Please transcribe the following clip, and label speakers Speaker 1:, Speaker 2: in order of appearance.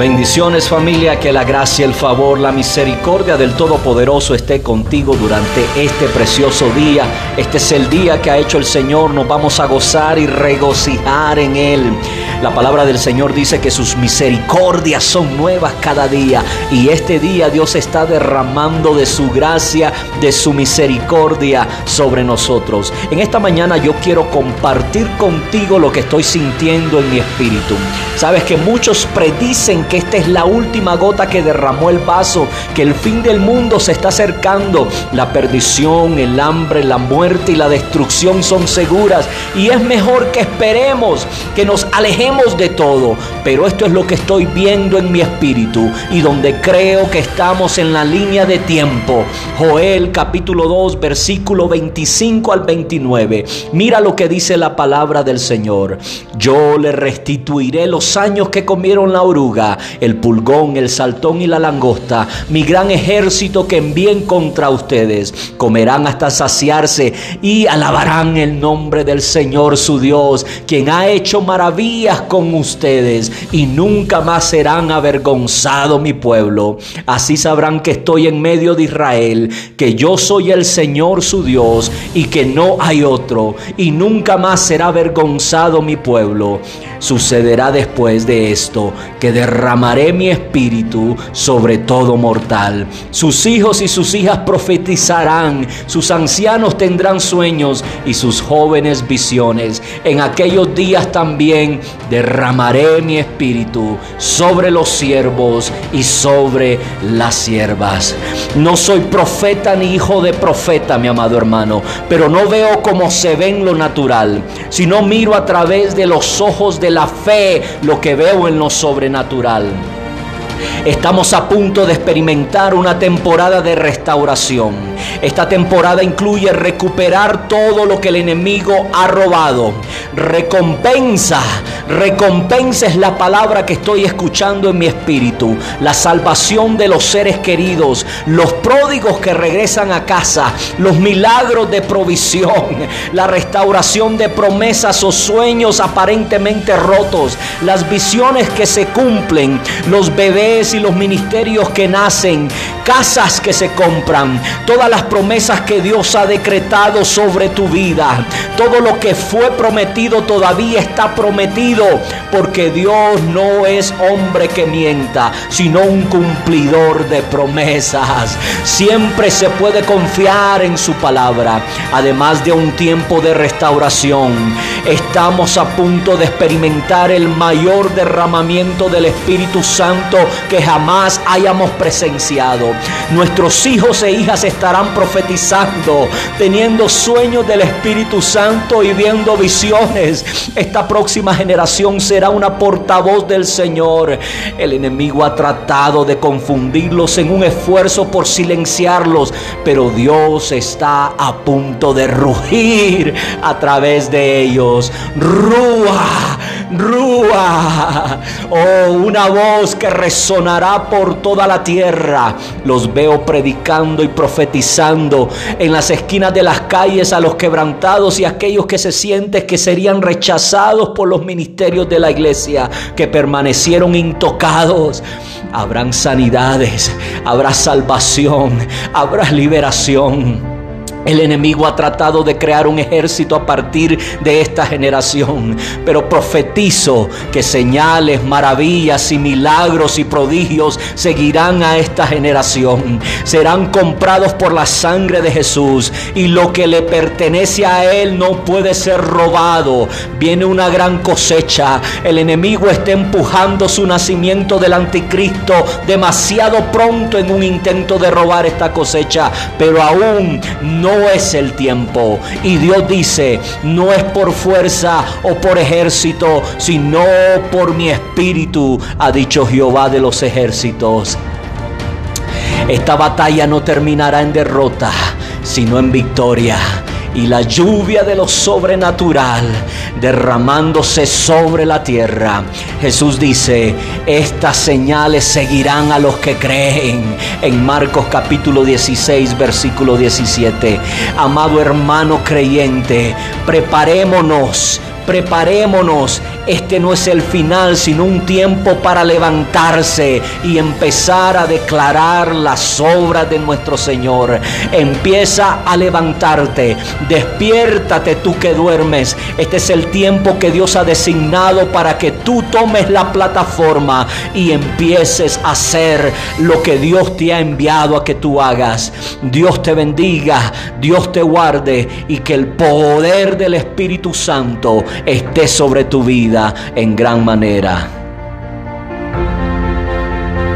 Speaker 1: Bendiciones familia, que la gracia, el favor, la misericordia del Todopoderoso esté contigo durante este precioso día. Este es el día que ha hecho el Señor, nos vamos a gozar y regocijar en Él. La palabra del Señor dice que sus misericordias son nuevas cada día y este día Dios está derramando de su gracia, de su misericordia sobre nosotros. En esta mañana yo quiero compartir contigo lo que estoy sintiendo en mi espíritu. Sabes que muchos predicen que esta es la última gota que derramó el vaso, que el fin del mundo se está acercando. La perdición, el hambre, la muerte y la destrucción son seguras y es mejor que esperemos, que nos alejemos de todo. Pero esto es lo que estoy viendo en mi espíritu y donde creo que estamos en la línea de tiempo. Joel capítulo 2 versículo 25 al 29. Mira lo que dice la palabra del Señor. Yo le restituiré los años que comieron la oruga el pulgón, el saltón y la langosta, mi gran ejército que envíen contra ustedes. Comerán hasta saciarse y alabarán el nombre del Señor su Dios, quien ha hecho maravillas con ustedes y nunca más serán avergonzado mi pueblo. Así sabrán que estoy en medio de Israel, que yo soy el Señor su Dios y que no hay otro y nunca más será avergonzado mi pueblo. Sucederá después de esto que derramaré mi espíritu sobre todo mortal. Sus hijos y sus hijas profetizarán, sus ancianos tendrán sueños y sus jóvenes visiones. En aquellos días también derramaré mi espíritu sobre los siervos y sobre las siervas. No soy profeta ni hijo de profeta, mi amado hermano, pero no veo como se ve en lo natural, sino miro a través de los ojos de la fe lo que veo en lo sobrenatural. Estamos a punto de experimentar una temporada de restauración. Esta temporada incluye recuperar todo lo que el enemigo ha robado. Recompensa, recompensa es la palabra que estoy escuchando en mi espíritu. La salvación de los seres queridos, los pródigos que regresan a casa, los milagros de provisión, la restauración de promesas o sueños aparentemente rotos, las visiones que se cumplen, los bebés y los ministerios que nacen, casas que se compran, todas las promesas que Dios ha decretado sobre tu vida, todo lo que fue prometido todavía está prometido, porque Dios no es hombre que mienta, sino un cumplidor de promesas. Siempre se puede confiar en su palabra, además de un tiempo de restauración. Estamos a punto de experimentar el mayor derramamiento del Espíritu Santo que jamás hayamos presenciado. Nuestros hijos e hijas estarán profetizando, teniendo sueños del Espíritu Santo y viendo visiones. Esta próxima generación será una portavoz del Señor. El enemigo ha tratado de confundirlos en un esfuerzo por silenciarlos, pero Dios está a punto de rugir a través de ellos. Rúa. Oh, una voz que resonará por toda la tierra. Los veo predicando y profetizando en las esquinas de las calles a los quebrantados y aquellos que se sienten que serían rechazados por los ministerios de la iglesia, que permanecieron intocados. Habrán sanidades, habrá salvación, habrá liberación. El enemigo ha tratado de crear un ejército a partir de esta generación, pero profetizo que señales, maravillas y milagros y prodigios seguirán a esta generación. Serán comprados por la sangre de Jesús y lo que le pertenece a él no puede ser robado. Viene una gran cosecha. El enemigo está empujando su nacimiento del anticristo demasiado pronto en un intento de robar esta cosecha, pero aún no no es el tiempo. Y Dios dice, no es por fuerza o por ejército, sino por mi espíritu, ha dicho Jehová de los ejércitos. Esta batalla no terminará en derrota, sino en victoria y la lluvia de lo sobrenatural derramándose sobre la tierra. Jesús dice, estas señales seguirán a los que creen. En Marcos capítulo 16, versículo 17. Amado hermano creyente, preparémonos Preparémonos. Este no es el final, sino un tiempo para levantarse y empezar a declarar las obras de nuestro Señor. Empieza a levantarte. Despiértate tú que duermes. Este es el tiempo que Dios ha designado para que tú tomes la plataforma y empieces a hacer lo que Dios te ha enviado a que tú hagas. Dios te bendiga, Dios te guarde y que el poder del Espíritu Santo esté sobre tu vida en gran manera.